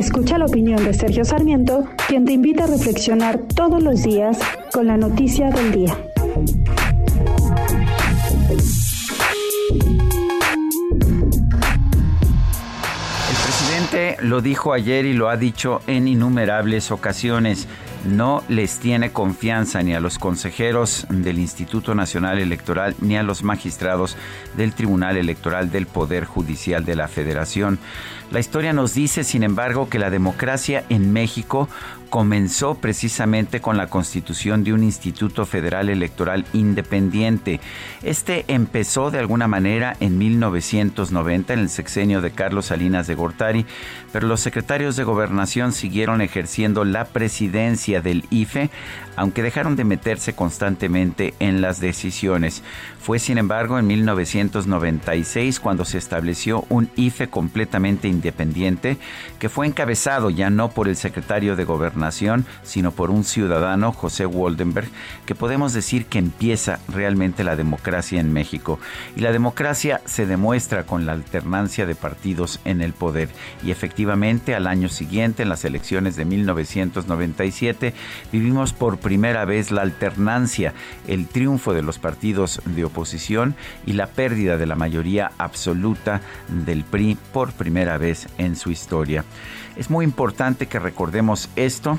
Escucha la opinión de Sergio Sarmiento, quien te invita a reflexionar todos los días con la noticia del día. El presidente lo dijo ayer y lo ha dicho en innumerables ocasiones. No les tiene confianza ni a los consejeros del Instituto Nacional Electoral ni a los magistrados del Tribunal Electoral del Poder Judicial de la Federación. La historia nos dice, sin embargo, que la democracia en México comenzó precisamente con la constitución de un Instituto Federal Electoral independiente. Este empezó de alguna manera en 1990, en el sexenio de Carlos Salinas de Gortari, pero los secretarios de gobernación siguieron ejerciendo la presidencia del IFE, aunque dejaron de meterse constantemente en las decisiones. Fue, sin embargo, en 1996 cuando se estableció un IFE completamente independiente, que fue encabezado ya no por el secretario de gobernación, sino por un ciudadano, José Waldenberg, que podemos decir que empieza realmente la democracia en México. Y la democracia se demuestra con la alternancia de partidos en el poder. Y efectivamente, al año siguiente, en las elecciones de 1997, vivimos por primera vez la alternancia, el triunfo de los partidos de oposición y la pérdida de la mayoría absoluta del PRI por primera vez en su historia. Es muy importante que recordemos esto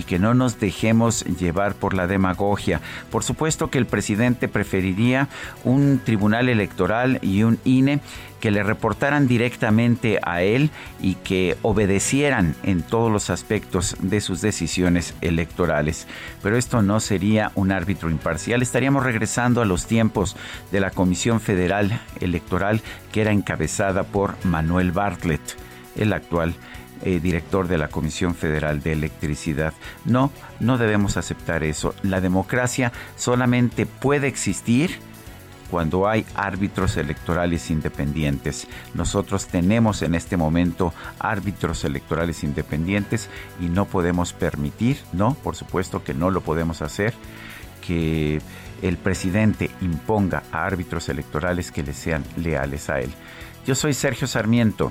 y que no nos dejemos llevar por la demagogia. Por supuesto que el presidente preferiría un tribunal electoral y un INE que le reportaran directamente a él y que obedecieran en todos los aspectos de sus decisiones electorales. Pero esto no sería un árbitro imparcial. Estaríamos regresando a los tiempos de la Comisión Federal Electoral que era encabezada por Manuel Bartlett, el actual eh, director de la Comisión Federal de Electricidad. No, no debemos aceptar eso. La democracia solamente puede existir cuando hay árbitros electorales independientes. Nosotros tenemos en este momento árbitros electorales independientes y no podemos permitir, no, por supuesto que no lo podemos hacer, que el presidente imponga a árbitros electorales que le sean leales a él. Yo soy Sergio Sarmiento